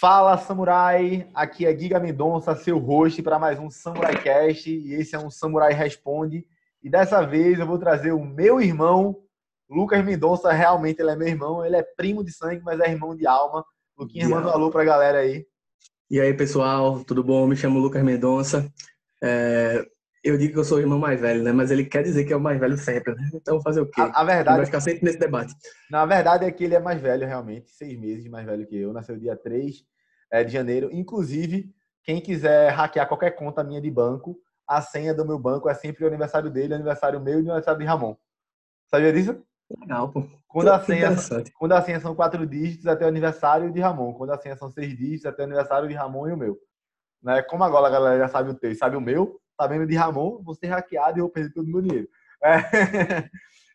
Fala Samurai, aqui é Giga Mendonça, seu host para mais um Samurai Cast e esse é um Samurai Responde. E dessa vez eu vou trazer o meu irmão, Lucas Mendonça. Realmente ele é meu irmão, ele é primo de sangue, mas é irmão de alma. Luquinha, manda um alô pra galera aí. E aí, pessoal, tudo bom? Me chamo Lucas Mendonça. É, eu digo que eu sou o irmão mais velho, né? Mas ele quer dizer que é o mais velho sempre, né? Então fazer o quê? A, a verdade. Ele vai ficar sempre nesse debate. Na verdade é que ele é mais velho, realmente, seis meses mais velho que eu. Nasceu dia 3 é, de janeiro. Inclusive, quem quiser hackear qualquer conta minha de banco, a senha do meu banco é sempre o aniversário dele, aniversário meu e o aniversário de Ramon. Sabia disso? Legal, pô. Quando a, senha, quando a senha são quatro dígitos, até o aniversário de Ramon. Quando a senha são seis dígitos, até o aniversário de Ramon e o meu. Né? Como agora a galera já sabe o teu e sabe o meu, sabendo de Ramon, vou ser hackeado e vou perder todo o meu dinheiro. É.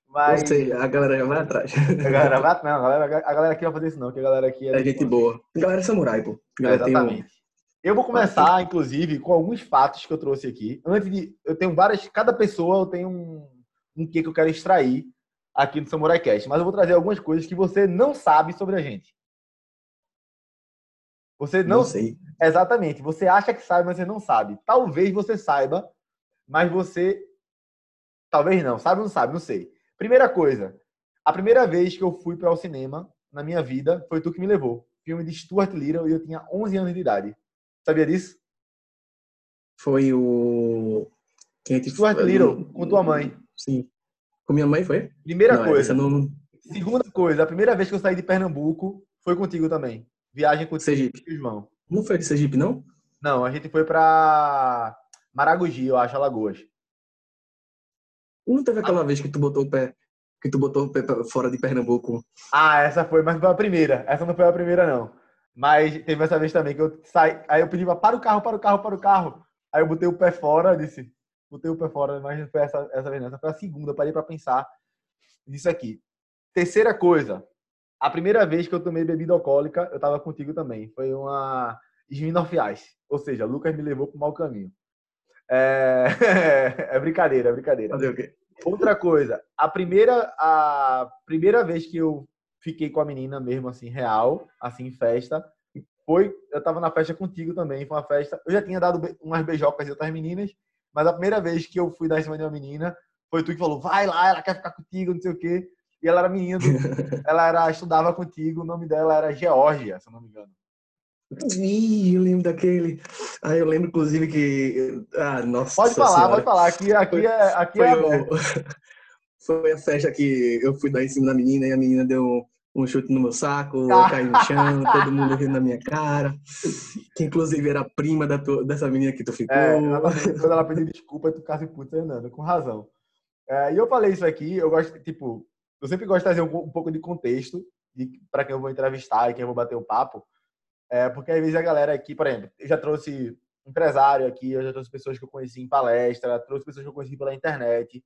Mas... Seja, a galera vai atrás. A galera vai Não, a galera, a galera aqui vai fazer isso não, que a galera aqui é... é gente boa. A galera é samurai, pô. É, exatamente. Um... Eu vou começar, inclusive, com alguns fatos que eu trouxe aqui. Antes de... Eu tenho várias... Cada pessoa eu tenho um, um que que eu quero extrair aqui do Samurai Cast. Mas eu vou trazer algumas coisas que você não sabe sobre a gente. Você não, não sei. Exatamente. Você acha que sabe, mas você não sabe. Talvez você saiba, mas você talvez não. Sabe ou não sabe? Não sei. Primeira coisa, a primeira vez que eu fui para o cinema na minha vida foi tu que me levou. Filme de Stuart Little e eu tinha 11 anos de idade. Sabia disso? Foi o. Quem te... Stuart Little, com tua mãe. Sim. Com minha mãe foi? Primeira não, coisa. Não... Segunda coisa, a primeira vez que eu saí de Pernambuco foi contigo também. Viagem com Sergipe. irmão. Não foi de Sergipe, não? Não, a gente foi pra Maragogi, eu acho, Alagoas. Não teve aquela ah. vez que tu botou o pé que tu botou o pé fora de Pernambuco? Ah, essa foi, mas não foi a primeira. Essa não foi a primeira, não. Mas teve essa vez também que eu saí. Aí eu pedi para o carro, para o carro, para o carro. Aí eu botei o pé fora, disse, botei o pé fora, mas não foi essa, essa vez, não. Essa foi a segunda. Eu parei para pensar nisso aqui. Terceira coisa. A primeira vez que eu tomei bebida alcoólica, eu tava contigo também. Foi uma Smirnoff Ice. Ou seja, Lucas me levou pro mau caminho. É, é brincadeira, é brincadeira. Fazer o quê? Outra coisa, a primeira, a primeira vez que eu fiquei com a menina mesmo, assim, real, assim, em festa, foi, eu tava na festa contigo também, foi uma festa, eu já tinha dado umas beijocas de outras meninas, mas a primeira vez que eu fui dar em cima de uma menina, foi tu que falou, vai lá, ela quer ficar contigo, não sei o quê. E ela era menina, ela era, estudava contigo, o nome dela era Geórgia, se eu não me engano. Ih, eu lembro daquele. Ah, eu lembro, inclusive, que. Ah, nossa. Pode falar, senhora. pode falar. Aqui, aqui foi, é. Aqui foi, é o... foi a festa que eu fui dar em cima da menina e a menina deu um chute no meu saco, ah. caiu no chão, todo mundo rindo na minha cara. Que inclusive era prima da dessa menina que tu ficou. É, quando ela pediu desculpa, tu ficasse puto, Fernando, com razão. É, e eu falei isso aqui, eu gosto, tipo, eu sempre gosto de trazer um, um pouco de contexto para quem eu vou entrevistar e quem eu vou bater o papo. É, porque às vezes a galera aqui, por exemplo, eu já trouxe empresário aqui, eu já trouxe pessoas que eu conheci em palestra, trouxe pessoas que eu conheci pela internet.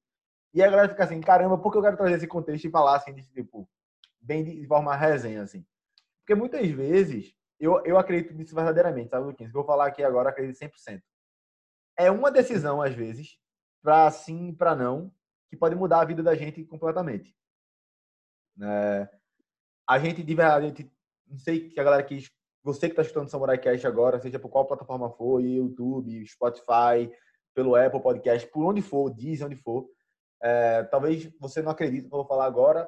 E a galera fica assim, caramba, por que eu quero trazer esse contexto e falar assim, de, tipo, bem de, de forma resenha, assim? Porque muitas vezes, eu, eu acredito nisso verdadeiramente, sabe, Luquinhas? Que eu vou falar aqui agora, acredito 100%. É uma decisão, às vezes, para sim e para não, que pode mudar a vida da gente completamente. É, a gente, de verdade, a gente, não sei que a galera que você que está escutando Samurai Cast agora, seja por qual plataforma for, YouTube, Spotify, pelo Apple Podcast, por onde for, diz onde for, é, talvez você não acredite no que eu vou falar agora.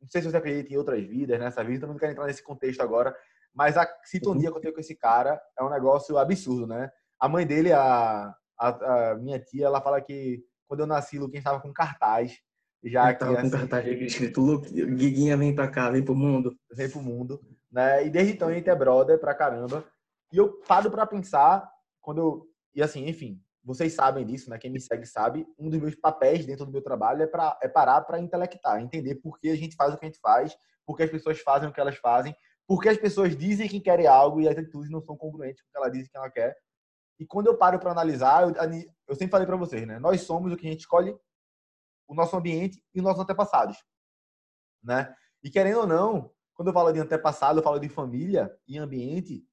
Não sei se você acredita em outras vidas, nessa vida, também não quero entrar nesse contexto agora, mas a sintonia que eu tenho com esse cara é um negócio absurdo, né? A mãe dele, a, a, a minha tia, ela fala que quando eu nasci, Luquinha estava com cartaz. Já que, tava com assim, cartaz escrito, Guiguinha vem pra cá, vem pro mundo. Vem pro mundo. Né? E desde então a gente é brother pra caramba. E eu paro pra pensar, quando eu. E assim, enfim, vocês sabem disso, né? Quem me segue sabe. Um dos meus papéis dentro do meu trabalho é, pra, é parar para intelectar, entender por que a gente faz o que a gente faz, por que as pessoas fazem o que elas fazem, por que as pessoas dizem que querem algo e as atitudes não são congruentes com o que ela diz que ela quer. E quando eu paro para analisar, eu, eu sempre falei para vocês, né? Nós somos o que a gente escolhe, o nosso ambiente e os nossos antepassados, né? E querendo ou não, quando eu falo de antepassado, eu falo de família e ambiente.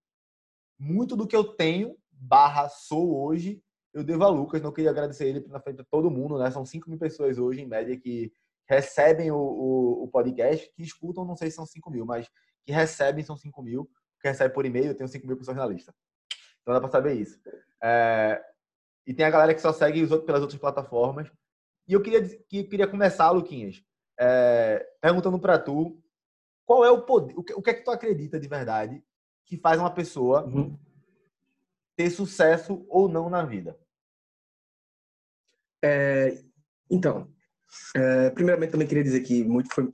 Muito do que eu tenho, barra sou hoje, eu devo a Lucas. Não queria agradecer ele na frente de todo mundo, né? São 5 mil pessoas hoje, em média, que recebem o, o, o, podcast, que escutam, não sei se são 5 mil, mas que recebem são 5 mil. que recebe por e-mail, eu tenho 5 mil pessoas na lista. Então dá para saber isso. É, e tem a galera que só segue os outros, pelas outras plataformas. E eu queria, que, queria começar, Luquinhas, é, perguntando para tu qual é o poder, o que, o que é que tu acredita de verdade que faz uma pessoa uhum. ter sucesso ou não na vida? É, então, é, primeiramente também queria dizer que muito foi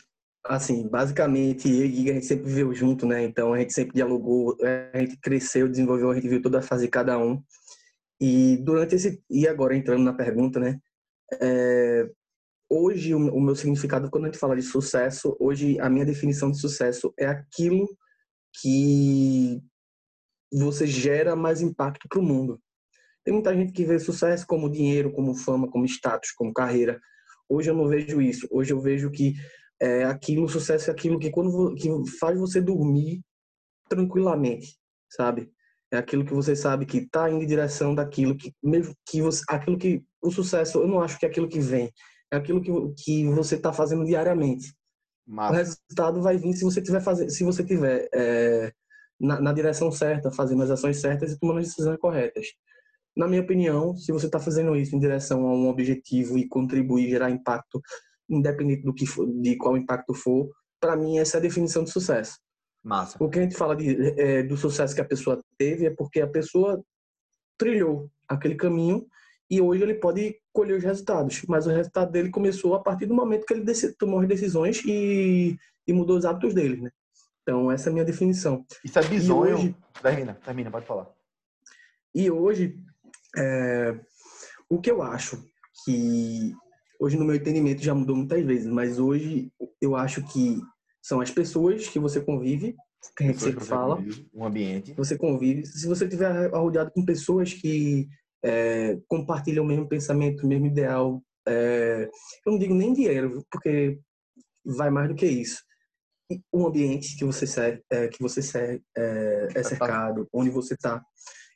assim, basicamente eu e Giga a gente sempre viveu junto, né? Então a gente sempre dialogou, a gente cresceu, desenvolveu, a gente viu toda a fase de cada um. E durante esse e agora entrando na pergunta, né? É, hoje o, o meu significado quando a gente fala de sucesso, hoje a minha definição de sucesso é aquilo que você gera mais impacto para o mundo. Tem muita gente que vê sucesso como dinheiro, como fama, como status, como carreira. Hoje eu não vejo isso. Hoje eu vejo que é aquilo, sucesso é aquilo que quando que faz você dormir tranquilamente, sabe? É aquilo que você sabe que está indo em direção daquilo que mesmo que você, aquilo que o sucesso, eu não acho que é aquilo que vem, é aquilo que, que você está fazendo diariamente. Massa. O resultado vai vir se você tiver fazer, se você tiver é, na, na, direção certa, fazendo as ações certas e tomando as decisões corretas. Na minha opinião, se você está fazendo isso em direção a um objetivo e contribuir, gerar impacto, independente do que for, de qual impacto for, para mim essa é a definição de sucesso. Massa. O que a gente fala de, é, do sucesso que a pessoa teve é porque a pessoa trilhou aquele caminho e hoje ele pode colher os resultados. Mas o resultado dele começou a partir do momento que ele tomou as decisões e, e mudou os hábitos dele, né? Então, essa é a minha definição. Isso é bizonho. Hoje... Termina, termina, pode falar. E hoje, é... o que eu acho que hoje no meu entendimento já mudou muitas vezes, mas hoje eu acho que são as pessoas que você convive, que a gente sempre fala, convive, um ambiente. Você convive. Se você estiver rodeado com pessoas que é, compartilham o mesmo pensamento, o mesmo ideal, é, eu não digo nem dinheiro, porque vai mais do que isso. Um ambiente que você serve, é, que você serve, é, é cercado, onde você está,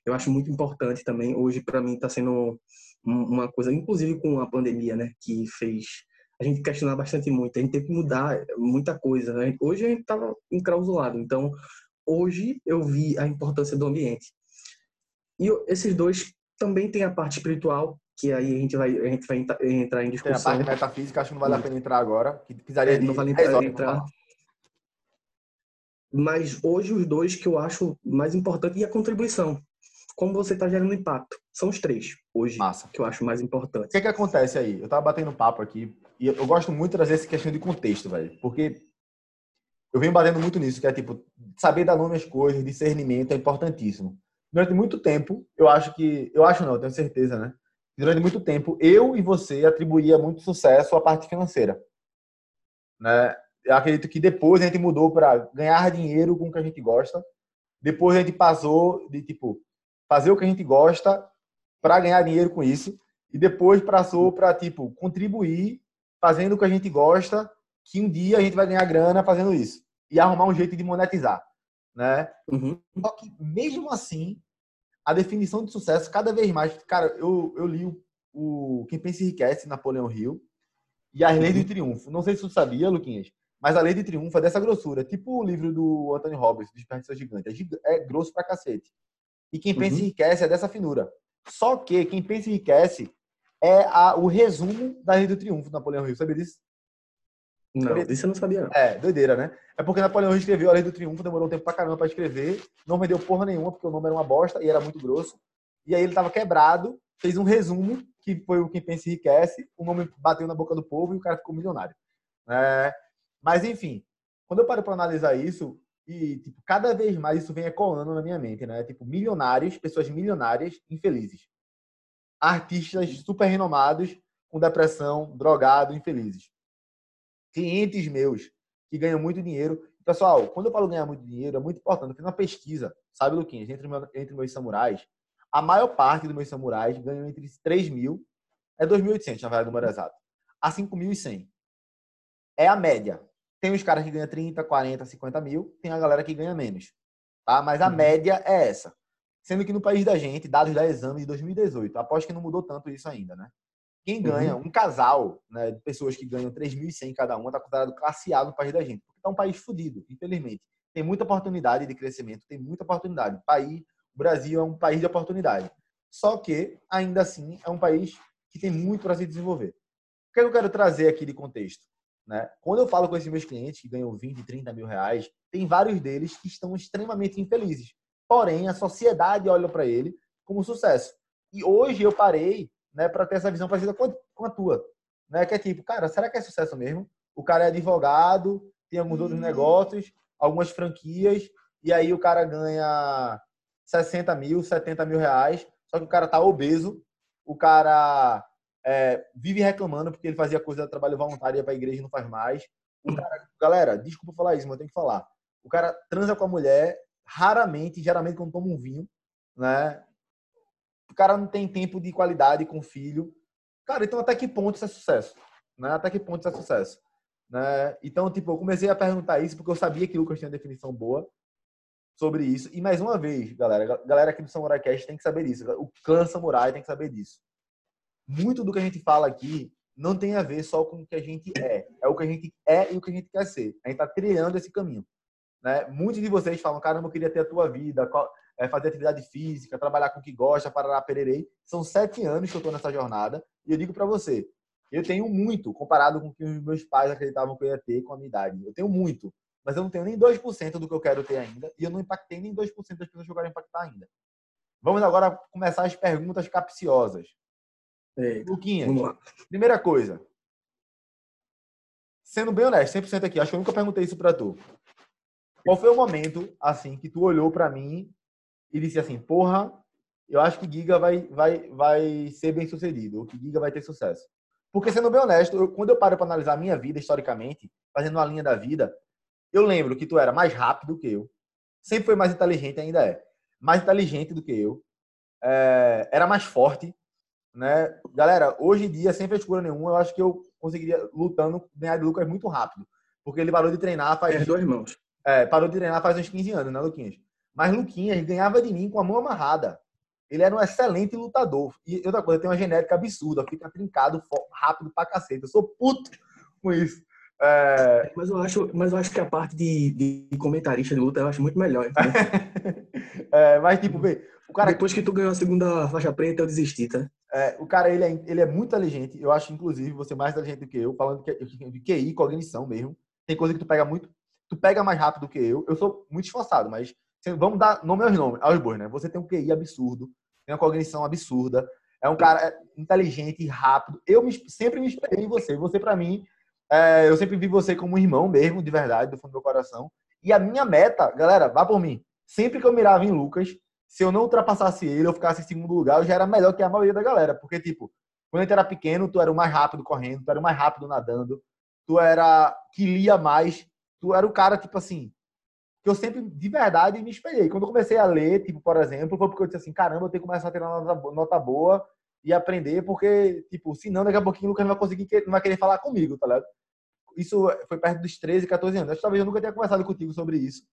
eu acho muito importante também. Hoje para mim está sendo uma coisa, inclusive com a pandemia, né, que fez a gente questionar bastante muito, a gente teve que mudar muita coisa. Né? Hoje a gente estava enclausulado, então hoje eu vi a importância do ambiente. E esses dois também tem a parte espiritual, que aí a gente vai, a gente vai entrar em discussão. Tem a parte metafísica, acho que não vale a pena entrar agora, que precisaria é, não vale entrar, entrar. Mas hoje os dois que eu acho mais importante e a contribuição. Como você está gerando impacto. São os três hoje Massa. que eu acho mais importante. O que, é que acontece aí? Eu tava batendo papo aqui e eu gosto muito de trazer essa questão de contexto, velho. Porque eu venho batendo muito nisso, que é tipo, saber dar nome às coisas, discernimento é importantíssimo durante muito tempo, eu acho que. Eu acho não, eu tenho certeza, né? Durante muito tempo, eu e você atribuía muito sucesso à parte financeira. Né? Eu acredito que depois a gente mudou para ganhar dinheiro com o que a gente gosta. Depois a gente passou de, tipo, fazer o que a gente gosta para ganhar dinheiro com isso. E depois passou para, tipo, contribuir fazendo o que a gente gosta, que um dia a gente vai ganhar grana fazendo isso. E arrumar um jeito de monetizar né? Uhum. Só que mesmo assim, a definição de sucesso cada vez mais, cara, eu, eu li o, o Quem Pensa Enriquece, Napoleão Hill, e as Leis uhum. do Triunfo. Não sei se tu sabia, Luquinhas, mas a Lei de Triunfo é dessa grossura, tipo o livro do Anthony Robbins, Desperdício Gigante. É, é grosso pra cacete. E Quem Pensa uhum. Enriquece é dessa finura. Só que Quem Pensa Enriquece é a, o resumo da Lei do Triunfo do Napoleão Hill. Sabia disso? Não, isso eu não sabia. Não. É, doideira, né? É porque Napoleão escreveu A Lei do Triunfo, demorou um tempo pra caramba pra escrever, não vendeu porra nenhuma, porque o nome era uma bosta e era muito grosso. E aí ele tava quebrado, fez um resumo, que foi o Quem Pensa Enriquece, o nome bateu na boca do povo e o cara ficou milionário. É, mas, enfim, quando eu paro pra analisar isso, e tipo, cada vez mais isso vem ecoando na minha mente, né? Tipo, milionários, pessoas milionárias, infelizes. Artistas super renomados, com depressão, drogado, infelizes clientes meus que ganham muito dinheiro. Pessoal, quando eu falo ganhar muito dinheiro, é muito importante. Eu fiz uma pesquisa, sabe, Luquinhas, entre, meu, entre meus samurais. A maior parte dos meus samurais ganham entre 3 mil, é 2.800, na verdade, o número exato, a 5.100. É a média. Tem os caras que ganham 30, 40, 50 mil, tem a galera que ganha menos. Tá? Mas a uhum. média é essa. Sendo que no país da gente, dados da exame de 2018, aposto que não mudou tanto isso ainda, né? Quem ganha, uhum. um casal né, de pessoas que ganham 3.100 cada uma, está considerado classe A no país da gente. Porque é um país fodido, infelizmente. tem muita oportunidade de crescimento, tem muita oportunidade. O país, o Brasil é um país de oportunidade. Só que, ainda assim, é um país que tem muito para se desenvolver. O que eu quero trazer aqui de contexto? Né? Quando eu falo com esses meus clientes que ganham 20, 30 mil reais, tem vários deles que estão extremamente infelizes. Porém, a sociedade olha para ele como sucesso. E hoje eu parei né, para ter essa visão parecida com a tua. Né? Que é tipo, cara, será que é sucesso mesmo? O cara é advogado, tem alguns outros uhum. negócios, algumas franquias, e aí o cara ganha 60 mil, 70 mil reais, só que o cara tá obeso, o cara é, vive reclamando porque ele fazia coisa de trabalho voluntário para a igreja e não faz mais. Cara, galera, desculpa falar isso, mas eu tenho que falar. O cara transa com a mulher raramente, geralmente quando toma um vinho, né? O cara não tem tempo de qualidade com o filho. Cara, então até que ponto isso é sucesso? Né? Até que ponto isso é sucesso? Né? Então, tipo, eu comecei a perguntar isso porque eu sabia que o Lucas tinha definição boa sobre isso. E mais uma vez, galera, galera aqui do Samurai Cast tem que saber isso. O clã Samurai tem que saber disso. Muito do que a gente fala aqui não tem a ver só com o que a gente é. É o que a gente é e o que a gente quer ser. A gente está trilhando esse caminho. Né? Muitos de vocês falam, caramba, eu queria ter a tua vida, é, fazer atividade física, trabalhar com o que gosta, parará, pererei. São sete anos que eu estou nessa jornada. E eu digo para você, eu tenho muito comparado com o que os meus pais acreditavam que eu ia ter com a minha idade. Eu tenho muito mas eu não tenho nem 2% do que eu quero ter ainda e eu não impactei nem 2% das pessoas que eu quero impactar ainda. Vamos agora começar as perguntas capciosas. Ei, Luquinhas, primeira coisa. Sendo bem honesto, 100% aqui, acho que eu nunca perguntei isso para tu. Qual foi o momento, assim, que tu olhou para mim e disse assim, porra, eu acho que Giga vai, vai, vai ser bem sucedido, ou que Giga vai ter sucesso. Porque, sendo bem honesto, eu, quando eu paro para analisar a minha vida historicamente, fazendo uma linha da vida, eu lembro que tu era mais rápido que eu, sempre foi mais inteligente, ainda é, mais inteligente do que eu, é, era mais forte, né? Galera, hoje em dia, sem frescura nenhuma, eu acho que eu conseguiria, lutando, ganhar de Lucas muito rápido. Porque ele parou de treinar faz. Dois mãos. É, parou de treinar faz uns 15 anos, né, Luquinhas? Mas Luquinhas ganhava de mim com a mão amarrada. Ele era um excelente lutador. E outra coisa, tem uma genética absurda, fica trincado rápido pra cacete. Eu sou puto com isso. É... Mas, eu acho, mas eu acho que a parte de, de comentarista de luta eu acho muito melhor. é, mas, tipo, vê, o cara. Depois que tu ganhou a segunda faixa preta, eu desisti, tá? É, o cara, ele é, ele é muito inteligente. Eu acho, inclusive, você mais inteligente do que eu, falando de QI, cognição mesmo. Tem coisa que tu pega muito. Tu pega mais rápido do que eu. Eu sou muito esforçado, mas vamos dar nome aos nomes, aos bois, né? Você tem um QI absurdo, tem uma cognição absurda. É um cara inteligente, rápido. Eu me, sempre me esperei em você. Você, para mim, é, eu sempre vi você como um irmão mesmo, de verdade, do fundo do meu coração. E a minha meta, galera, vá por mim. Sempre que eu mirava em Lucas, se eu não ultrapassasse ele, eu ficasse em segundo lugar, eu já era melhor que a maioria da galera. Porque, tipo, quando a gente era pequeno, tu era o mais rápido correndo, tu era o mais rápido nadando, tu era que lia mais, tu era o cara, tipo assim, que eu sempre, de verdade, me espelhei. Quando eu comecei a ler, tipo, por exemplo, foi porque eu disse assim, caramba, eu tenho que começar a ter uma nota boa e aprender, porque, tipo, senão daqui a pouquinho o Lucas não vai conseguir, não vai querer falar comigo, tá ligado? Isso foi perto dos 13, 14 anos. Que talvez eu nunca tenha conversado contigo sobre isso.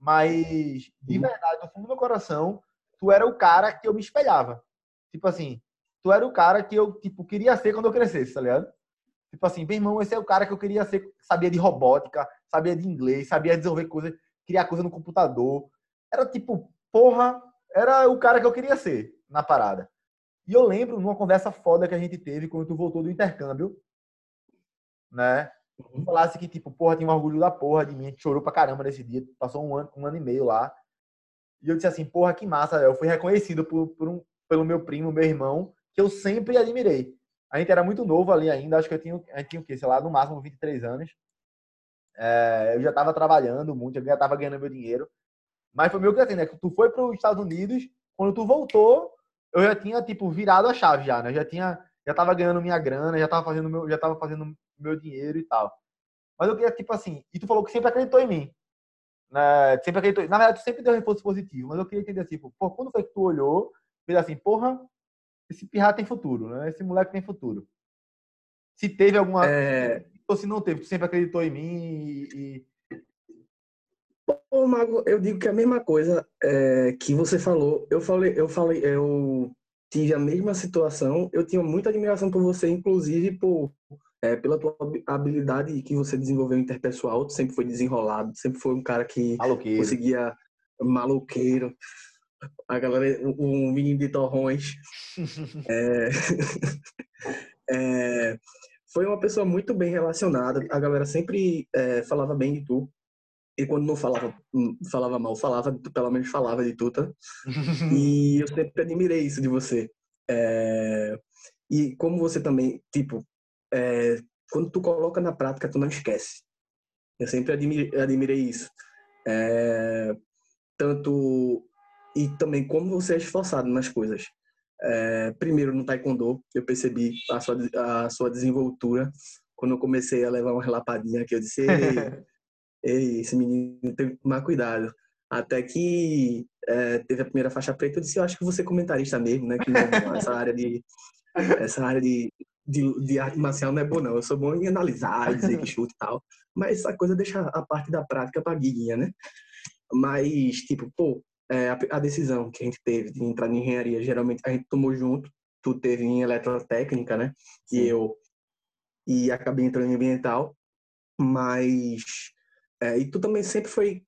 Mas, de uhum. verdade, no fundo do meu coração, tu era o cara que eu me espelhava. Tipo assim, tu era o cara que eu, tipo, queria ser quando eu crescesse, tá ligado? Tipo assim, meu irmão, esse é o cara que eu queria ser, sabia de robótica, sabia de inglês, sabia desenvolver coisas, criar coisa no computador. Era tipo, porra, era o cara que eu queria ser na parada. E eu lembro numa conversa foda que a gente teve quando tu voltou do intercâmbio, né? Tu falasse que, tipo, porra, tinha um orgulho da porra de mim, a gente chorou pra caramba nesse dia, passou um ano, um ano e meio lá. E eu disse assim, porra, que massa, eu fui reconhecido por, por um, pelo meu primo, meu irmão, que eu sempre admirei. A gente era muito novo ali ainda, acho que eu tinha, gente tinha o quê? Sei lá, no máximo 23 anos. É, eu já tava trabalhando muito, eu já tava ganhando meu dinheiro. Mas foi meio que assim, né? Tu foi para os Estados Unidos, quando tu voltou, eu já tinha, tipo, virado a chave já, né? Eu já tinha, já tava ganhando minha grana, já tava fazendo meu, já tava fazendo meu dinheiro e tal. Mas eu queria, tipo assim, e tu falou que sempre acreditou em mim. Né? Sempre acreditou. Na verdade, tu sempre deu um reforço positivo, mas eu queria entender assim, pô, quando foi que tu olhou, fez assim, porra, esse pirra tem futuro, né? Esse moleque tem futuro. Se teve alguma. É... Ou se não teve, tu sempre acreditou em mim e. Pô, Mago, eu digo que a mesma coisa é, que você falou, eu falei, eu falei, eu tive a mesma situação, eu tinha muita admiração por você, inclusive por é, pela tua habilidade que você desenvolveu interpessoal, tu sempre foi desenrolado, sempre foi um cara que Maloqueiro. conseguia maloqueiro. A galera, um menino de torrões. é, é, foi uma pessoa muito bem relacionada. A galera sempre é, falava bem de tu. E quando não falava, hum, falava mal, falava, pelo menos falava de tu, tá? E eu sempre admirei isso de você. É, e como você também, tipo, é, quando tu coloca na prática, tu não esquece. Eu sempre admirei, admirei isso. É, tanto e também como você é esforçado nas coisas. É, primeiro no taekwondo, eu percebi a sua, a sua desenvoltura quando eu comecei a levar uma relapadinha que eu disse, ei, esse menino tem que tomar cuidado. Até que é, teve a primeira faixa preta, eu disse, eu acho que você é comentarista mesmo, né? Que não, essa área de essa área de, de, de, arte marcial não é boa, não. Eu sou bom em analisar, dizer que chute e tal. Mas essa coisa deixa a parte da prática pra guiguinha, né? Mas, tipo, pô, é, a, a, decisão que a gente teve de entrar em engenharia, geralmente a gente tomou junto. Tu teve em eletrotécnica, né? Sim. E eu e acabei entrando em ambiental. Mas é, e tu também sempre foi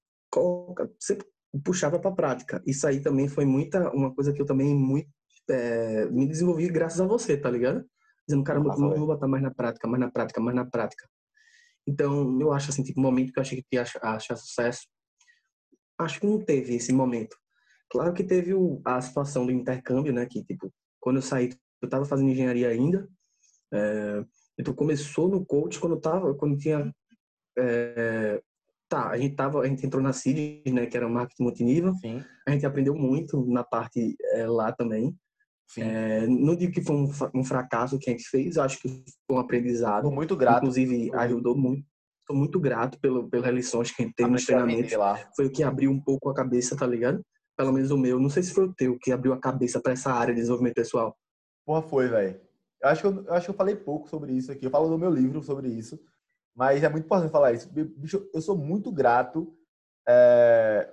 sempre puxava para prática. Isso aí também foi muita uma coisa que eu também muito é, me desenvolvi graças a você, tá ligado? Dizendo, cara, eu vou botar mais na prática, mais na prática, mais na prática. Então, eu acho assim, tipo, o momento que eu achei que ia achar sucesso, acho que não teve esse momento. Claro que teve o, a situação do intercâmbio, né? Que, tipo, quando eu saí, eu tava fazendo engenharia ainda. É, então, começou no coach quando eu tava, quando tinha... É, tá, a gente tava, a gente entrou na CID, né? Que era marketing multinível. Sim. A gente aprendeu muito na parte é, lá também. É, não digo que foi um, um, fracasso que a gente fez, acho que foi um aprendizado. Tô muito grato. Inclusive, ajudou muito Estou muito grato pelo, pelas lições que a gente teve nos treinamentos. Foi o que abriu um pouco a cabeça, tá ligado? Pelo menos o meu. Não sei se foi o teu que abriu a cabeça para essa área de desenvolvimento pessoal. Porra, foi, velho. Eu acho, que eu, eu, acho que eu falei pouco sobre isso aqui. Eu falo no meu livro sobre isso. Mas é muito importante falar isso. Bicho, eu sou muito grato é,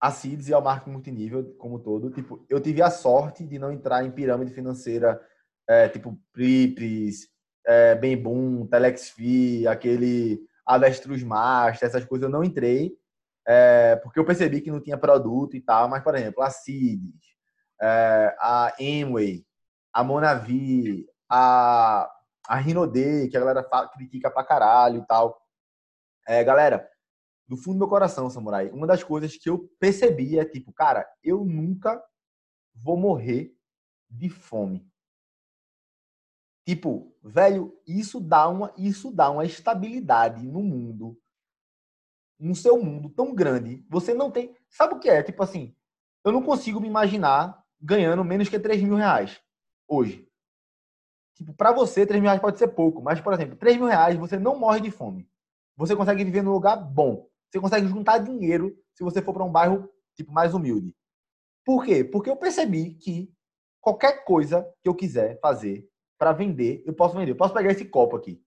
a CIDS e ao marketing multinível como todo. Tipo, eu tive a sorte de não entrar em pirâmide financeira, é, tipo Pripes, é, Bem Boom, Telexfi, aquele Avestruz Master, essas coisas eu não entrei, é, porque eu percebi que não tinha produto e tal, mas, por exemplo, a Cides, é, a Amway, a Monavi, a, a Rinode, que a galera fala, critica pra caralho e tal. É, galera, do fundo do meu coração, Samurai, uma das coisas que eu percebi é tipo, cara, eu nunca vou morrer de fome. Tipo, velho, isso dá uma, isso dá uma estabilidade no mundo, no seu mundo tão grande. Você não tem. Sabe o que é? Tipo assim, eu não consigo me imaginar ganhando menos que 3 mil reais hoje. Tipo, para você, 3 mil reais pode ser pouco, mas, por exemplo, 3 mil reais você não morre de fome. Você consegue viver num lugar bom. Você consegue juntar dinheiro se você for para um bairro tipo mais humilde. Por quê? Porque eu percebi que qualquer coisa que eu quiser fazer, para vender, eu posso vender. Eu posso pegar esse copo aqui.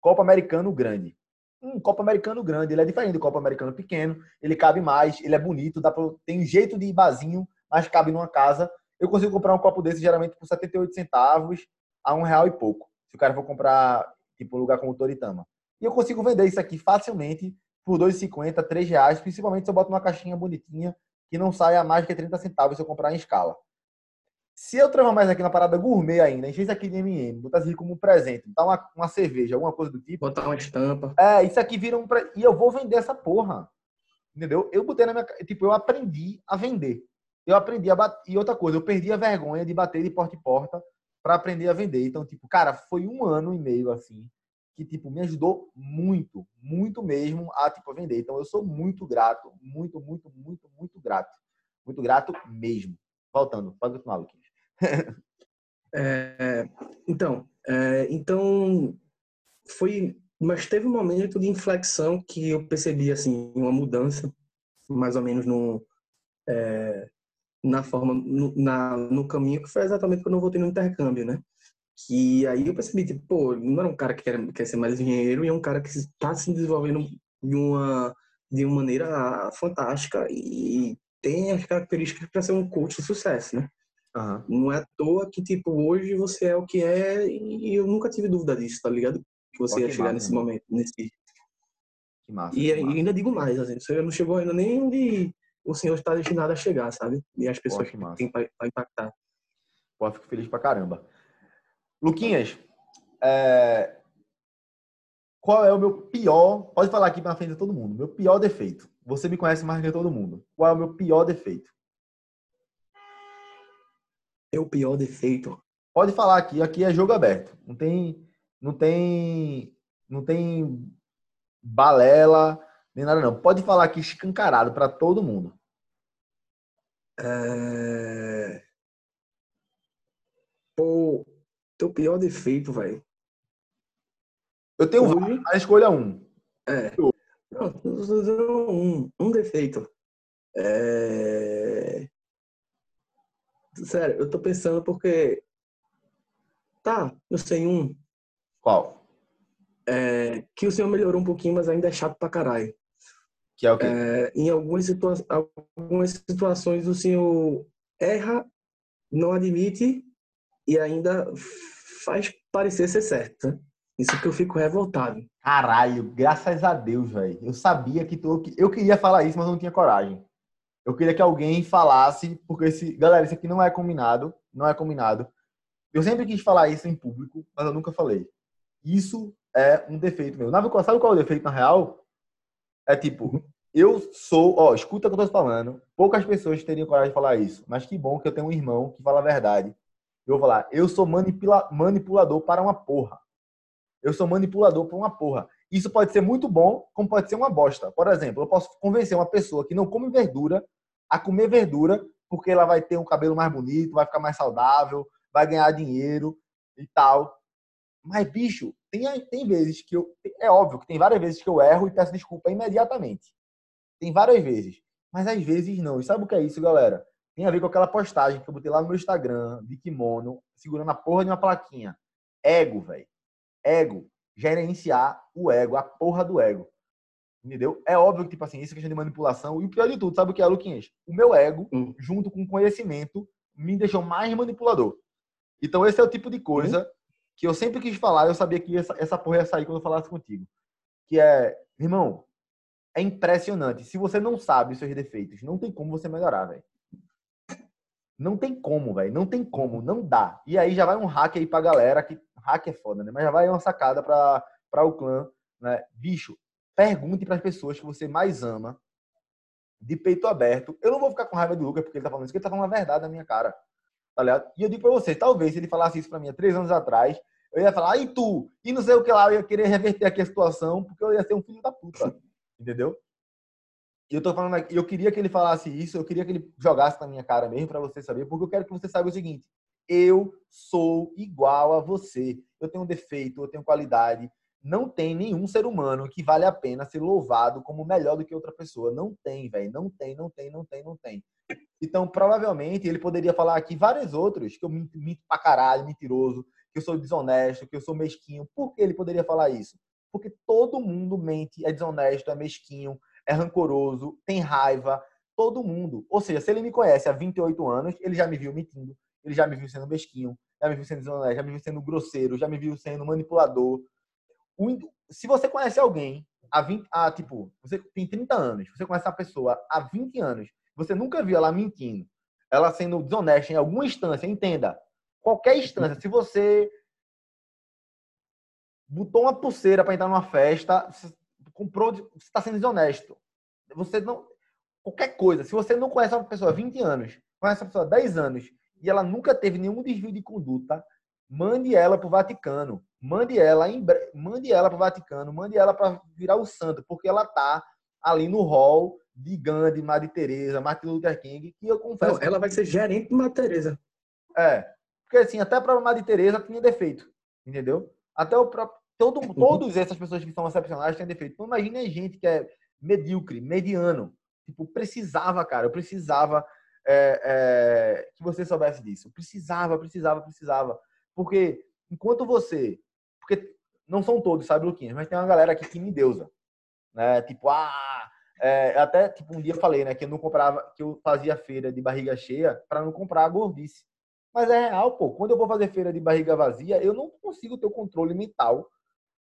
Copo americano grande. Um copo americano grande, ele é diferente do copo americano pequeno, ele cabe mais, ele é bonito, dá pra, tem jeito de basinho, mas cabe numa casa. Eu consigo comprar um copo desse geralmente por 78 centavos a um real e pouco. Se o cara for comprar, tipo, um lugar como Toritama. E eu consigo vender isso aqui facilmente por 2,50, 3 reais, principalmente se eu boto numa caixinha bonitinha que não saia mais que 30 centavos se eu comprar em escala. Se eu transformar mais aqui na parada gourmet ainda, encher isso aqui de MM, botar isso aqui como um presente, botar uma, uma cerveja, alguma coisa do tipo. Botar uma estampa. É, isso aqui vira um. Pre... E eu vou vender essa porra. Entendeu? Eu botei na minha. Tipo, eu aprendi a vender. Eu aprendi a bater. E outra coisa, eu perdi a vergonha de bater de porta em porta para aprender a vender. Então, tipo, cara, foi um ano e meio assim que tipo me ajudou muito, muito mesmo a tipo vender. Então eu sou muito grato, muito, muito, muito, muito grato, muito grato mesmo. Voltando, pode continuar, Luquinhas. é, então, é, então foi, mas teve um momento de inflexão que eu percebi assim uma mudança, mais ou menos no é, na forma, no, na, no caminho que foi exatamente quando eu voltei no intercâmbio, né? Que aí eu percebi, tipo, pô, não era um cara que quer, quer ser mais engenheiro, e é um cara que está se desenvolvendo de uma, de uma maneira fantástica e tem as características para ser um coach de sucesso, né? Uhum. Não é à toa que, tipo, hoje você é o que é e eu nunca tive dúvida disso, tá ligado? Que você Pô, ia chegar massa, nesse momento, nesse... Que massa. E, que massa. ainda digo mais, assim, você não chegou ainda nem onde o senhor está destinado a chegar, sabe? E as pessoas Pô, que, tem para impactar. Pô, fico feliz pra caramba. Luquinhas, é... qual é o meu pior... Pode falar aqui na frente de todo mundo. Meu pior defeito. Você me conhece mais que todo mundo. Qual é o meu pior defeito? O pior defeito. Pode falar aqui, aqui é jogo aberto. Não tem, não tem, não tem balela nem nada não. Pode falar aqui escancarado para todo mundo. É... Pô, teu pior defeito, velho. Eu tenho Hoje... a escolha um. É. Um, um defeito. É... Sério, eu tô pensando porque. Tá, eu sei um. Qual? É, que o senhor melhorou um pouquinho, mas ainda é chato pra caralho. Que é o quê? É, em algumas, situa algumas situações o senhor erra, não admite e ainda faz parecer ser certo. Né? Isso que eu fico revoltado. Caralho, graças a Deus, velho. Eu sabia que tu. Eu queria falar isso, mas não tinha coragem. Eu queria que alguém falasse, porque esse. Galera, isso aqui não é combinado. Não é combinado. Eu sempre quis falar isso em público, mas eu nunca falei. Isso é um defeito meu. Sabe qual é o defeito na real? É tipo, uhum. eu sou, ó, escuta o que eu tô falando. Poucas pessoas teriam coragem de falar isso, mas que bom que eu tenho um irmão que fala a verdade. Eu vou falar, eu sou manipula, manipulador para uma porra. Eu sou manipulador para uma porra. Isso pode ser muito bom, como pode ser uma bosta. Por exemplo, eu posso convencer uma pessoa que não come verdura a comer verdura porque ela vai ter um cabelo mais bonito, vai ficar mais saudável, vai ganhar dinheiro e tal. Mas, bicho, tem, tem vezes que eu. É óbvio que tem várias vezes que eu erro e peço desculpa imediatamente. Tem várias vezes. Mas às vezes não. E sabe o que é isso, galera? Tem a ver com aquela postagem que eu botei lá no meu Instagram, de kimono, segurando a porra de uma plaquinha. Ego, velho. Ego. Gerenciar o ego, a porra do ego. Entendeu? É óbvio que, tipo assim, isso é questão de manipulação. E o pior de tudo, sabe o que é, Luquinhas? O meu ego, hum. junto com o conhecimento, me deixou mais manipulador. Então, esse é o tipo de coisa hum. Que eu sempre quis falar. Eu sabia que essa, essa porra ia sair quando eu falasse contigo. Que é, irmão, é impressionante. Se você não sabe os seus defeitos, não tem como você melhorar, velho. Não tem como, velho. Não tem como. Não dá. E aí já vai um hack aí pra galera, que hack é foda, né? Mas já vai uma sacada pra, pra o clã, né? Bicho, pergunte para as pessoas que você mais ama, de peito aberto. Eu não vou ficar com raiva do Lucas porque ele tá falando isso, porque ele tá falando a verdade na minha cara. Tá ligado? E eu digo para você, talvez se ele falasse isso para mim há três anos atrás, eu ia falar, e tu? E não sei o que lá, eu ia querer reverter aqui a situação, porque eu ia ser um filho da puta. Entendeu? E eu tô falando aqui, eu queria que ele falasse isso, eu queria que ele jogasse na minha cara mesmo para você saber, porque eu quero que você saiba o seguinte: eu sou igual a você. Eu tenho defeito, eu tenho qualidade, não tem nenhum ser humano que vale a pena ser louvado como melhor do que outra pessoa. Não tem, velho. Não tem, não tem, não tem, não tem. Então, provavelmente, ele poderia falar aqui vários outros que eu minto, minto pra caralho, mentiroso, que eu sou desonesto, que eu sou mesquinho. Por que ele poderia falar isso? Porque todo mundo mente, é desonesto, é mesquinho, é rancoroso, tem raiva. Todo mundo. Ou seja, se ele me conhece há 28 anos, ele já me viu mentindo, ele já me viu sendo mesquinho, já me viu sendo desonesto, já me viu sendo grosseiro, já me viu sendo manipulador, se você conhece alguém há 20, há, tipo, você tem 30 anos, você conhece a pessoa há 20 anos, você nunca viu ela mentindo, ela sendo desonesta em alguma instância, entenda, qualquer instância, se você botou uma pulseira para entrar numa festa, comprou, você está sendo desonesto. Você não qualquer coisa, se você não conhece uma pessoa há 20 anos, conhece uma pessoa há 10 anos e ela nunca teve nenhum desvio de conduta, mande ela para o Vaticano, mande ela em, mande ela para o Vaticano, mande ela para virar o santo, porque ela tá ali no hall de Gandhi, Madre Teresa, Martin Luther King, que eu confesso. Não, ela vai ser gerente de Madre Teresa. É, porque assim, até para Madre Teresa tinha defeito, entendeu? Até o próprio todo, todas essas pessoas que são excepcionais têm defeito. Então a gente que é medíocre, mediano, tipo precisava, cara, eu precisava é, é, que você soubesse disso. Eu precisava, precisava, precisava. Porque enquanto você. Porque não são todos, sabe, Luquinhas? Mas tem uma galera aqui que me deusa. Né? Tipo, ah. É, até tipo um dia eu falei, né, que eu não comprava, que eu fazia feira de barriga cheia para não comprar a gordice. Mas é real, pô. Quando eu vou fazer feira de barriga vazia, eu não consigo ter o controle mental.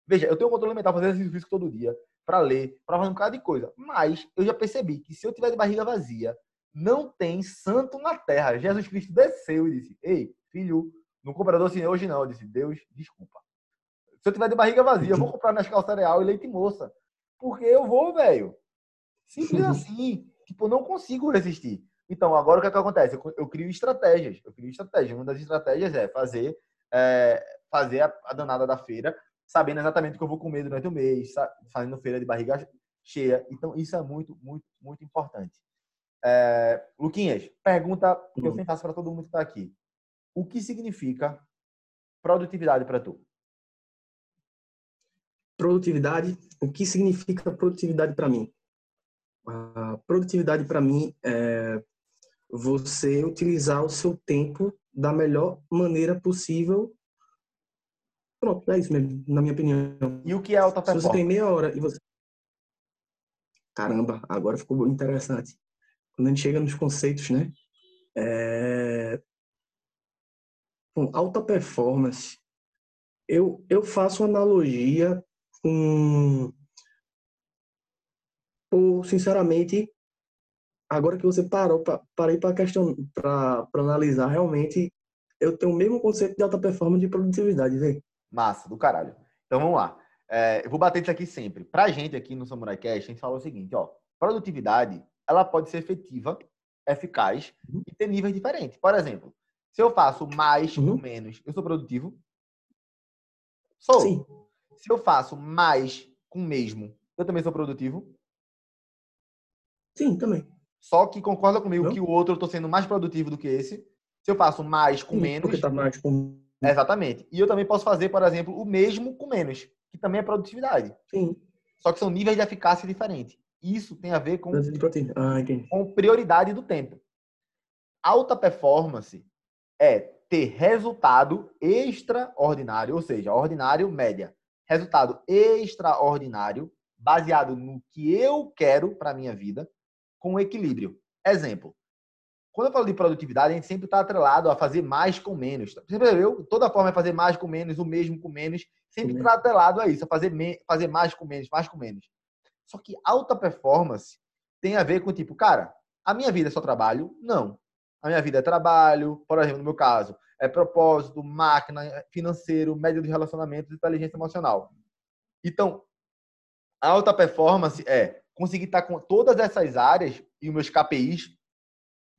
Veja, eu tenho o controle mental fazer exercício físico todo dia, para ler, para fazer um bocado de coisa. Mas eu já percebi que se eu tiver de barriga vazia, não tem santo na terra. Jesus Cristo desceu e disse: Ei, filho, não compra doce hoje não. Eu disse: Deus, desculpa. Se eu tiver de barriga vazia, eu vou comprar Nescau cereal e leite moça. Porque eu vou, velho. Simples assim. Tipo, eu não consigo resistir. Então, agora o que, é que acontece? Eu, eu, crio estratégias. Eu crio estratégias. Uma das estratégias é fazer, é, fazer a, a, danada da feira, sabendo exatamente o que eu vou comer durante o mês, fazendo feira de barriga cheia. Então, isso é muito, muito, muito importante. É, Luquinhas, pergunta que eu hum. sempre faço para todo mundo que está aqui. O que significa produtividade para tu? Produtividade, o que significa produtividade para mim? A produtividade para mim é você utilizar o seu tempo da melhor maneira possível. Pronto, é isso mesmo, na minha opinião. E o que é alta performance? Se você tem meia hora e você. Caramba, agora ficou interessante. Quando a gente chega nos conceitos, né? É... Com alta performance, eu, eu faço analogia com. Ou, sinceramente, agora que você parou, parei para questão para analisar, realmente eu tenho o mesmo conceito de alta performance de produtividade, velho. Massa, do caralho. Então vamos lá. É, eu vou bater isso aqui sempre. Pra gente aqui no Samurai Cash, a gente fala o seguinte, ó. Produtividade, ela pode ser efetiva, eficaz uhum. e ter níveis diferentes. Por exemplo, se eu faço mais uhum. com menos, eu sou produtivo? Sou. Sim. Se eu faço mais com mesmo, eu também sou produtivo? Sim, também. Só que concorda comigo Não? que o outro eu estou sendo mais produtivo do que esse. Se eu faço mais com Sim, menos. Porque tá mais com. Exatamente. E eu também posso fazer, por exemplo, o mesmo com menos, que também é produtividade. Sim. Só que são níveis de eficácia diferentes. Isso tem a ver com, ah, com prioridade do tempo. Alta performance é ter resultado extraordinário, ou seja, ordinário, média. Resultado extraordinário, baseado no que eu quero para minha vida, com equilíbrio. Exemplo. Quando eu falo de produtividade, a gente sempre está atrelado a fazer mais com menos. Você percebeu? Toda forma é fazer mais com menos, o mesmo com menos. Sempre está atrelado a isso, a fazer, fazer mais com menos, mais com menos. Só que alta performance tem a ver com tipo, cara, a minha vida é só trabalho? Não. A minha vida é trabalho, por exemplo, no meu caso, é propósito, máquina, financeiro, médio de relacionamento, inteligência emocional. Então, alta performance é conseguir estar com todas essas áreas e os meus KPIs.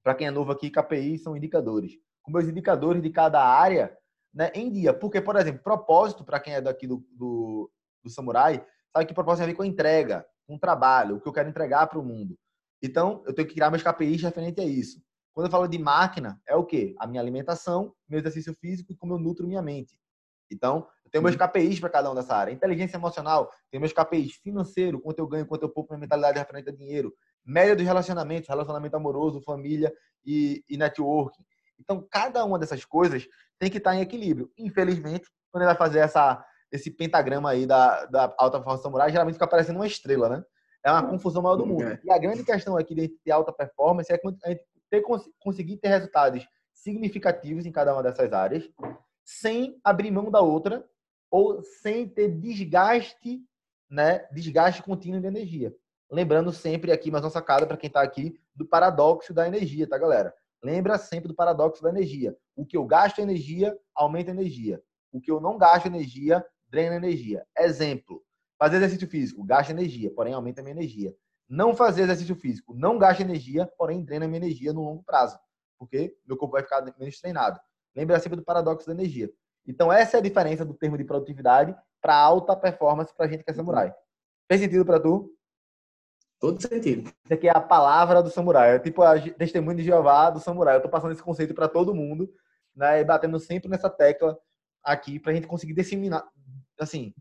Para quem é novo aqui, KPIs são indicadores. Com meus indicadores de cada área né, em dia. Porque, por exemplo, propósito, para quem é daqui do, do, do Samurai, sabe que propósito tem a ver com entrega, com trabalho, o que eu quero entregar para o mundo. Então, eu tenho que criar meus KPIs referente a isso. Quando eu falo de máquina, é o quê? A minha alimentação, meu exercício físico e como eu nutro minha mente. Então, eu tenho meus KPIs para cada um dessa área. Inteligência emocional, tenho meus KPIs financeiro, quanto eu ganho, quanto eu poupo, minha mentalidade referente a dinheiro. Média dos relacionamentos, relacionamento amoroso, família e, e networking. Então, cada uma dessas coisas tem que estar em equilíbrio. Infelizmente, quando ele vai fazer essa, esse pentagrama aí da, da alta performance samurai, geralmente fica parecendo uma estrela, né? É uma confusão maior do mundo. É. E a grande questão aqui de ter alta performance é a gente ter, conseguir ter resultados significativos em cada uma dessas áreas sem abrir mão da outra ou sem ter desgaste, né, desgaste contínuo de energia. Lembrando sempre aqui, mais uma sacada para quem está aqui, do paradoxo da energia, tá, galera? Lembra sempre do paradoxo da energia. O que eu gasto energia, aumenta energia. O que eu não gasto energia, drena energia. Exemplo, fazer exercício físico, gasta energia, porém aumenta a minha energia. Não fazer exercício físico, não gasta energia, porém drena minha energia no longo prazo. Porque meu corpo vai ficar menos treinado. Lembra sempre do paradoxo da energia. Então, essa é a diferença do termo de produtividade para alta performance para a gente que é samurai. Fez sentido para tu? Todo sentido. Isso aqui é a palavra do samurai. É tipo a testemunho de Jeová do samurai. Eu estou passando esse conceito para todo mundo, né? E batendo sempre nessa tecla aqui para a gente conseguir disseminar, assim,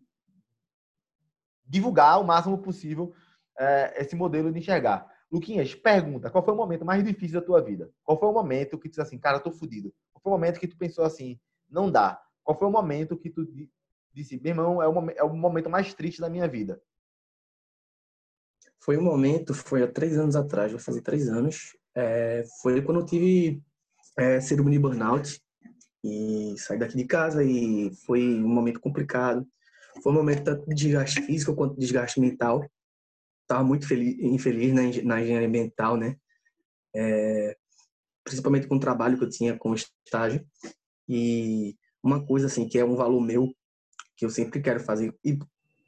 divulgar o máximo possível é, esse modelo de enxergar. Luquinhas, pergunta, qual foi o momento mais difícil da tua vida? Qual foi o momento que tu disse assim, cara, eu tô fudido? Qual foi o momento que tu pensou assim, não dá? Qual foi o momento que tu disse, meu irmão, é o, é o momento mais triste da minha vida? Foi um momento, foi há três anos atrás, vai fazer três anos. É, foi quando eu tive é, síndrome de burnout. e saí daqui de casa e foi um momento complicado. Foi um momento tanto de desgaste físico quanto de desgaste mental. Estava muito feliz, infeliz na, na engenharia ambiental, né? É, principalmente com o trabalho que eu tinha com estágio. E uma coisa assim que é um valor meu que eu sempre quero fazer e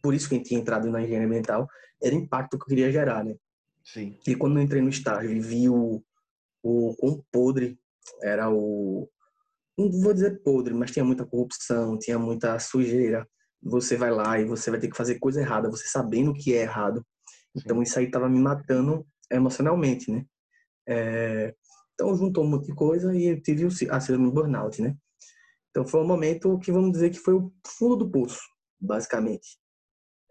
por isso que eu tinha entrado na engenharia ambiental era o impacto que eu queria gerar, né? Sim. E quando eu entrei no estágio e vi o o quão podre era o não vou dizer podre, mas tinha muita corrupção, tinha muita sujeira. Você vai lá e você vai ter que fazer coisa errada, você sabendo que é errado. Então Sim. isso aí tava me matando emocionalmente, né? É... Então juntou um monte de coisa e eu tive a síndrome burnout, né? Então foi um momento que vamos dizer que foi o fundo do poço, basicamente.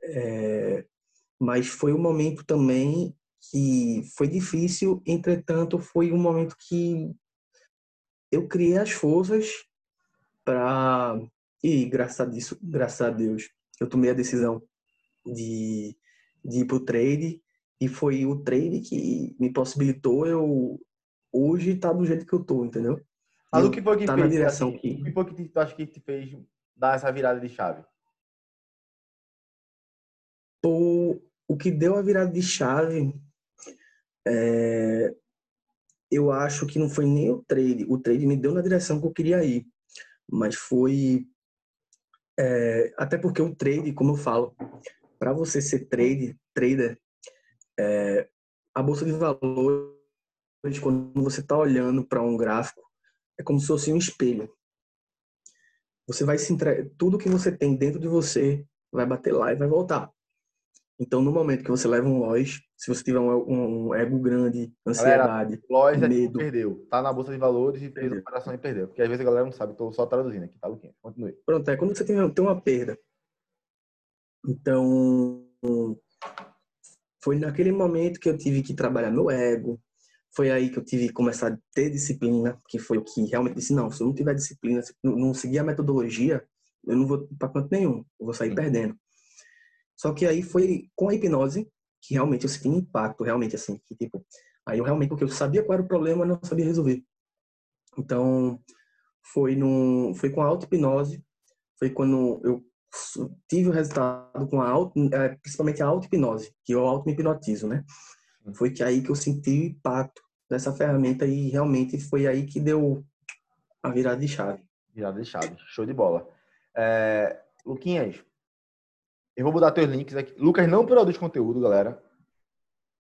É... Mas foi um momento também que foi difícil, entretanto foi um momento que eu criei as forças para e graças a, Deus, graças a Deus eu tomei a decisão de, de ir pro trade e foi o trade que me possibilitou eu hoje tá do jeito que eu tô, entendeu? Mas o que foi que tá fez, na direção assim, que... O que foi que tu acha que te fez dar essa virada de chave? O, o que deu a virada de chave é, eu acho que não foi nem o trade. O trade me deu na direção que eu queria ir. Mas foi. É, até porque o trade, como eu falo, para você ser trade, trader, é, a bolsa de valores, quando você está olhando para um gráfico, é como se fosse um espelho. Você vai se entre... tudo que você tem dentro de você vai bater lá e vai voltar. Então, no momento que você leva um loss, se você tiver um, um ego grande, ansiedade, galera, loss medo... É perdeu. Tá na bolsa de valores e fez operação e perdeu. Porque às vezes a galera não sabe, tô só traduzindo aqui, tá, Luquinha? Continue. Pronto, é quando você tem, tem uma perda. Então, foi naquele momento que eu tive que trabalhar meu ego, foi aí que eu tive que começar a ter disciplina, que foi o que realmente disse, não, se eu não tiver disciplina, se eu não seguir a metodologia, eu não vou para canto nenhum, eu vou sair Sim. perdendo. Só que aí foi com a hipnose que realmente eu senti um impacto, realmente, assim, que tipo, aí eu realmente, porque eu sabia qual era o problema, não sabia resolver. Então, foi, no, foi com a auto-hipnose, foi quando eu tive o resultado com a auto, é, principalmente a auto-hipnose, que eu auto-hipnotizo, né? Foi que aí que eu senti o impacto dessa ferramenta e realmente foi aí que deu a virada de chave. Virada de chave, show de bola. É, Luquinhas, eu vou mudar teus links aqui. Lucas não produz conteúdo, galera.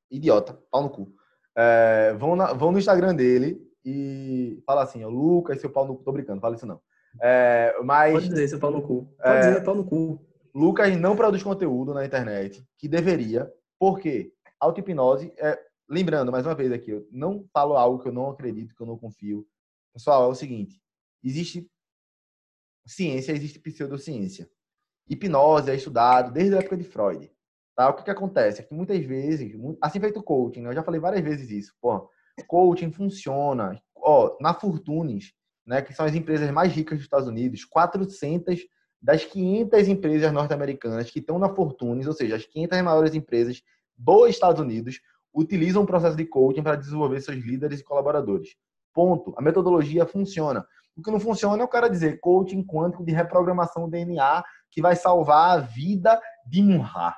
Idiota, pau no cu. É, vão, na, vão no Instagram dele e fala assim, ó, Lucas, seu pau no cu. Tô brincando, fala isso não. É, mas, Pode dizer, seu pau no cu. Pode é, dizer, pau no cu. Lucas não produz conteúdo na internet, que deveria, porque auto-hipnose, é, lembrando, mais uma vez aqui, eu não falo algo que eu não acredito, que eu não confio. Pessoal, é o seguinte, existe ciência, existe pseudociência. Hipnose é estudado desde a época de Freud. Tá? O que, que acontece? É que muitas vezes, assim feito coaching, né? eu já falei várias vezes isso. Pô, coaching funciona. Ó, na Fortunes, né, que são as empresas mais ricas dos Estados Unidos, 400 das 500 empresas norte-americanas que estão na Fortunes, ou seja, as 500 maiores empresas dos Estados Unidos, utilizam o processo de coaching para desenvolver seus líderes e colaboradores. Ponto. A metodologia funciona. O que não funciona é o cara dizer coaching quântico de reprogramação do DNA que vai salvar a vida de um rá.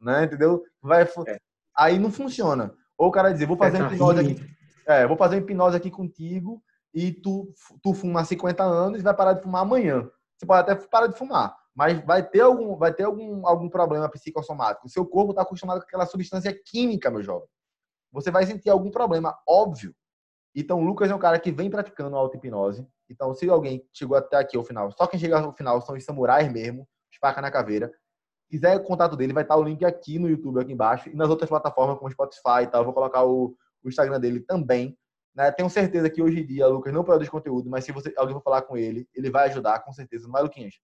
Né? Entendeu? Vai, é. Aí não funciona. Ou o cara dizer, vou fazer é, hipnose aqui. É, vou fazer hipnose aqui contigo e tu, tu fuma há 50 anos e vai parar de fumar amanhã. Você pode até parar de fumar, mas vai ter algum, vai ter algum, algum problema psicossomático. O seu corpo está acostumado com aquela substância química, meu jovem. Você vai sentir algum problema, óbvio. Então, o Lucas é um cara que vem praticando auto-hipnose. Então, se alguém chegou até aqui ao final, só quem chega ao final são os samurais mesmo, espaca na caveira. Quiser o contato dele, vai estar o link aqui no YouTube, aqui embaixo, e nas outras plataformas como Spotify e tal. Vou colocar o, o Instagram dele também. Né? Tenho certeza que hoje em dia, Lucas não produz conteúdo, mas se você, alguém for falar com ele, ele vai ajudar, com certeza. Não é, Luquinhas?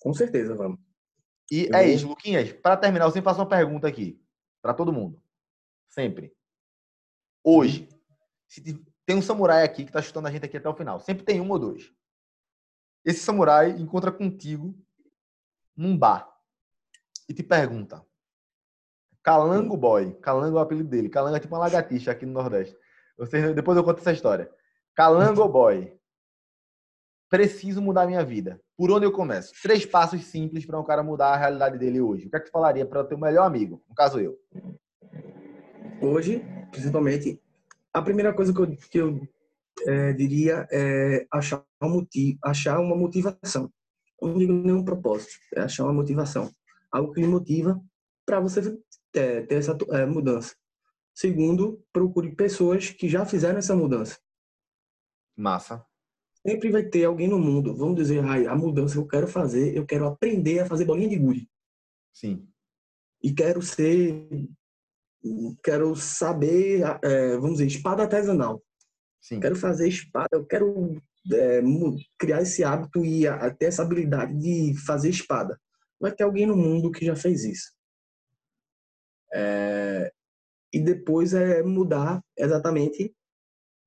Com certeza, vamos. E eu é vou... isso, Luquinhas. Para terminar, eu sempre faço uma pergunta aqui, para todo mundo. Sempre. Hoje, se tem um samurai aqui que está chutando a gente aqui até o final. Sempre tem um ou dois. Esse samurai encontra contigo num bar e te pergunta: Calango Boy, Calango é o apelido dele. Calango é tipo uma lagartixa aqui no Nordeste. Você, depois eu conto essa história. Calango Boy, preciso mudar minha vida. Por onde eu começo? Três passos simples para um cara mudar a realidade dele hoje. O que é que tu falaria para o teu melhor amigo? No caso, eu. Hoje, principalmente, a primeira coisa que eu, que eu é, diria é achar, um motivo, achar uma motivação. Não digo nenhum propósito, é achar uma motivação. Algo que lhe motiva para você ter, ter essa é, mudança. Segundo, procure pessoas que já fizeram essa mudança. Massa. Sempre vai ter alguém no mundo, vamos dizer, a mudança que eu quero fazer, eu quero aprender a fazer bolinha de gude. Sim. E quero ser, quero saber, é, vamos dizer, espada artesanal. Sim. Quero fazer espada, eu quero é, criar esse hábito e ter essa habilidade de fazer espada. Vai ter alguém no mundo que já fez isso. É, e depois é mudar exatamente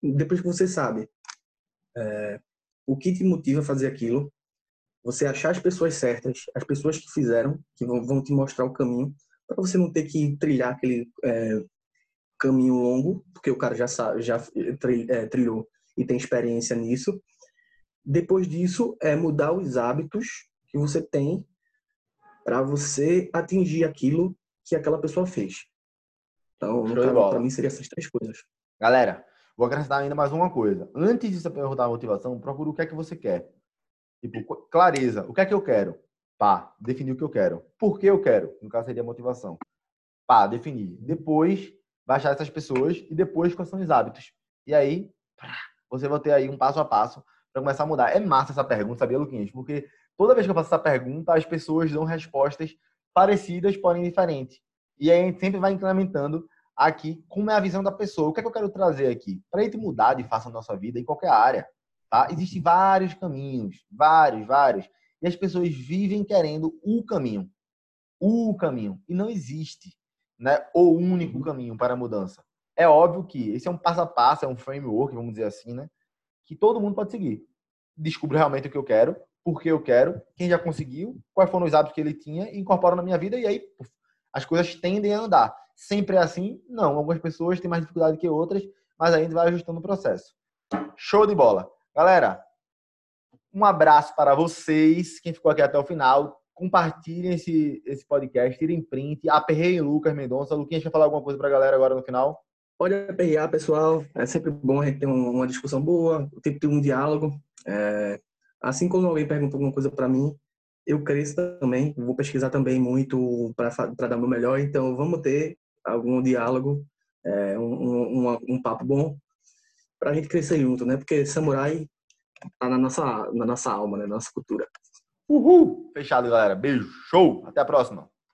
depois que você sabe é, o que te motiva a fazer aquilo, você achar as pessoas certas, as pessoas que fizeram, que vão, vão te mostrar o caminho, para você não ter que trilhar aquele é, caminho longo, porque o cara já sabe, já é, trilhou e tem experiência nisso. Depois disso, é mudar os hábitos que você tem para você atingir aquilo que aquela pessoa fez. Então, para mim, seria essas três coisas. Galera, vou acrescentar ainda mais uma coisa. Antes de você perguntar a motivação, procura o que é que você quer. Tipo, clareza. O que é que eu quero? Pá, definir o que eu quero. Por que eu quero? No caso, seria a motivação. Pá, definir. Depois, baixar essas pessoas e depois quais são os hábitos. E aí, você vai ter aí um passo a passo para começar a mudar. É massa essa pergunta, sabia, Luquinhas? Porque toda vez que eu faço essa pergunta, as pessoas dão respostas parecidas, porém diferentes. E aí a gente sempre vai incrementando aqui como é a visão da pessoa. O que é que eu quero trazer aqui? Para a gente mudar de faça a nossa vida em qualquer área. Tá? Existem vários caminhos, vários, vários. E as pessoas vivem querendo o caminho. O caminho. E não existe né, o único uhum. caminho para a mudança. É óbvio que esse é um passo a passo, é um framework, vamos dizer assim, né? Que todo mundo pode seguir. Descubro realmente o que eu quero, por que eu quero, quem já conseguiu, quais foram os hábitos que ele tinha, e incorporo na minha vida e aí as coisas tendem a andar. Sempre é assim? Não. Algumas pessoas têm mais dificuldade que outras, mas a gente vai ajustando o processo. Show de bola. Galera, um abraço para vocês, quem ficou aqui até o final compartilhem esse, esse podcast, tirem print, aperreiem Lucas Mendonça. Luquinhas, quer falar alguma coisa para a galera agora no final? Pode aperrear, pessoal. É sempre bom a gente ter uma discussão boa, ter, ter um diálogo. É... Assim como alguém pergunta alguma coisa para mim, eu cresço também, vou pesquisar também muito para dar meu melhor, então vamos ter algum diálogo, é, um, um, um, papo bom para a gente crescer junto, né? Porque samurai tá na nossa, na nossa alma, né? Na nossa cultura. Uhul! Fechado, galera. Beijo. Show. Até a próxima.